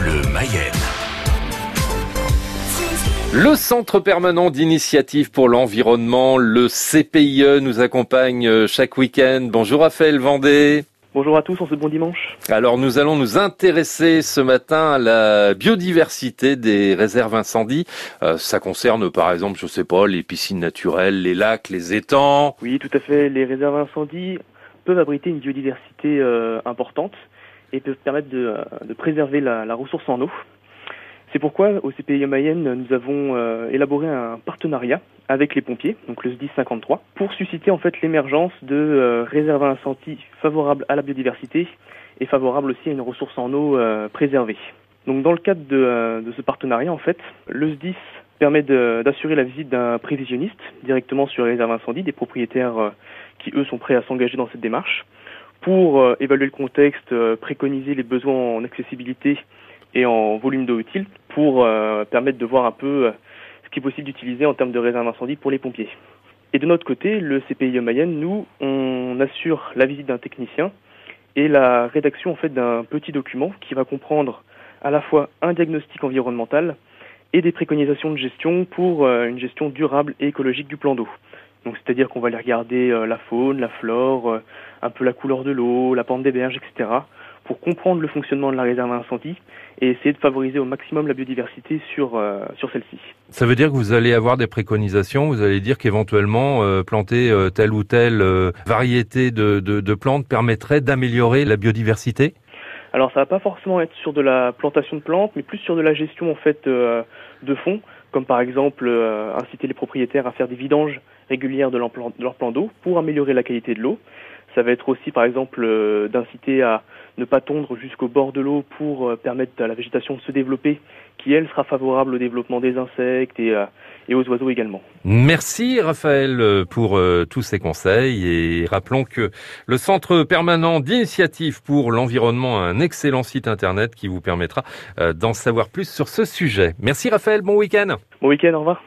Bleu Mayenne. Le Centre permanent d'initiative pour l'environnement, le CPIE, nous accompagne euh, chaque week-end. Bonjour Raphaël Vendée. Bonjour à tous, on se bon dimanche. Alors nous allons nous intéresser ce matin à la biodiversité des réserves incendies. Euh, ça concerne par exemple, je sais pas, les piscines naturelles, les lacs, les étangs. Oui, tout à fait. Les réserves incendies peuvent abriter une biodiversité euh, importante et peuvent permettre de, euh, préserver la, ressource en eau. C'est pourquoi au CPI Mayenne, nous avons euh, élaboré un partenariat avec les pompiers, donc le SDIS 53, pour susciter en fait l'émergence de euh, réserves à incendie favorables à la biodiversité et favorables aussi à une ressource en eau préservée. Donc dans le cadre de, ce partenariat, en fait, le SDIS permet d'assurer la visite d'un prévisionniste directement sur les réserves incendies, des propriétaires qui eux sont prêts à s'engager dans cette démarche, pour euh, évaluer le contexte, euh, préconiser les besoins en accessibilité et en volume d'eau utile pour euh, permettre de voir un peu ce qui est possible d'utiliser en termes de réserve incendie pour les pompiers. Et de notre côté, le CPIE Mayenne, nous, on assure la visite d'un technicien et la rédaction en fait d'un petit document qui va comprendre à la fois un diagnostic environnemental et des préconisations de gestion pour une gestion durable et écologique du plan d'eau. Donc c'est-à-dire qu'on va aller regarder euh, la faune, la flore, euh, un peu la couleur de l'eau, la pente des berges, etc. pour comprendre le fonctionnement de la réserve à incendie et essayer de favoriser au maximum la biodiversité sur, euh, sur celle-ci. Ça veut dire que vous allez avoir des préconisations, vous allez dire qu'éventuellement euh, planter euh, telle ou telle variété de, de- de plantes permettrait d'améliorer la biodiversité? Alors ça va pas forcément être sur de la plantation de plantes, mais plus sur de la gestion en fait euh, de fonds, comme par exemple euh, inciter les propriétaires à faire des vidanges régulières de leur plan, d'eau pour améliorer la qualité de l'eau. Ça va être aussi par exemple euh, d'inciter à ne pas tondre jusqu'au bord de l'eau pour euh, permettre à la végétation de se développer, qui elle sera favorable au développement des insectes et, euh, et aux oiseaux également. Merci Raphaël pour euh, tous ces conseils et rappelons que le Centre permanent d'initiative pour l'environnement a un excellent site internet qui vous permettra d'en savoir plus sur ce sujet. Merci Raphaël, bon week-end. Bon week-end, au revoir.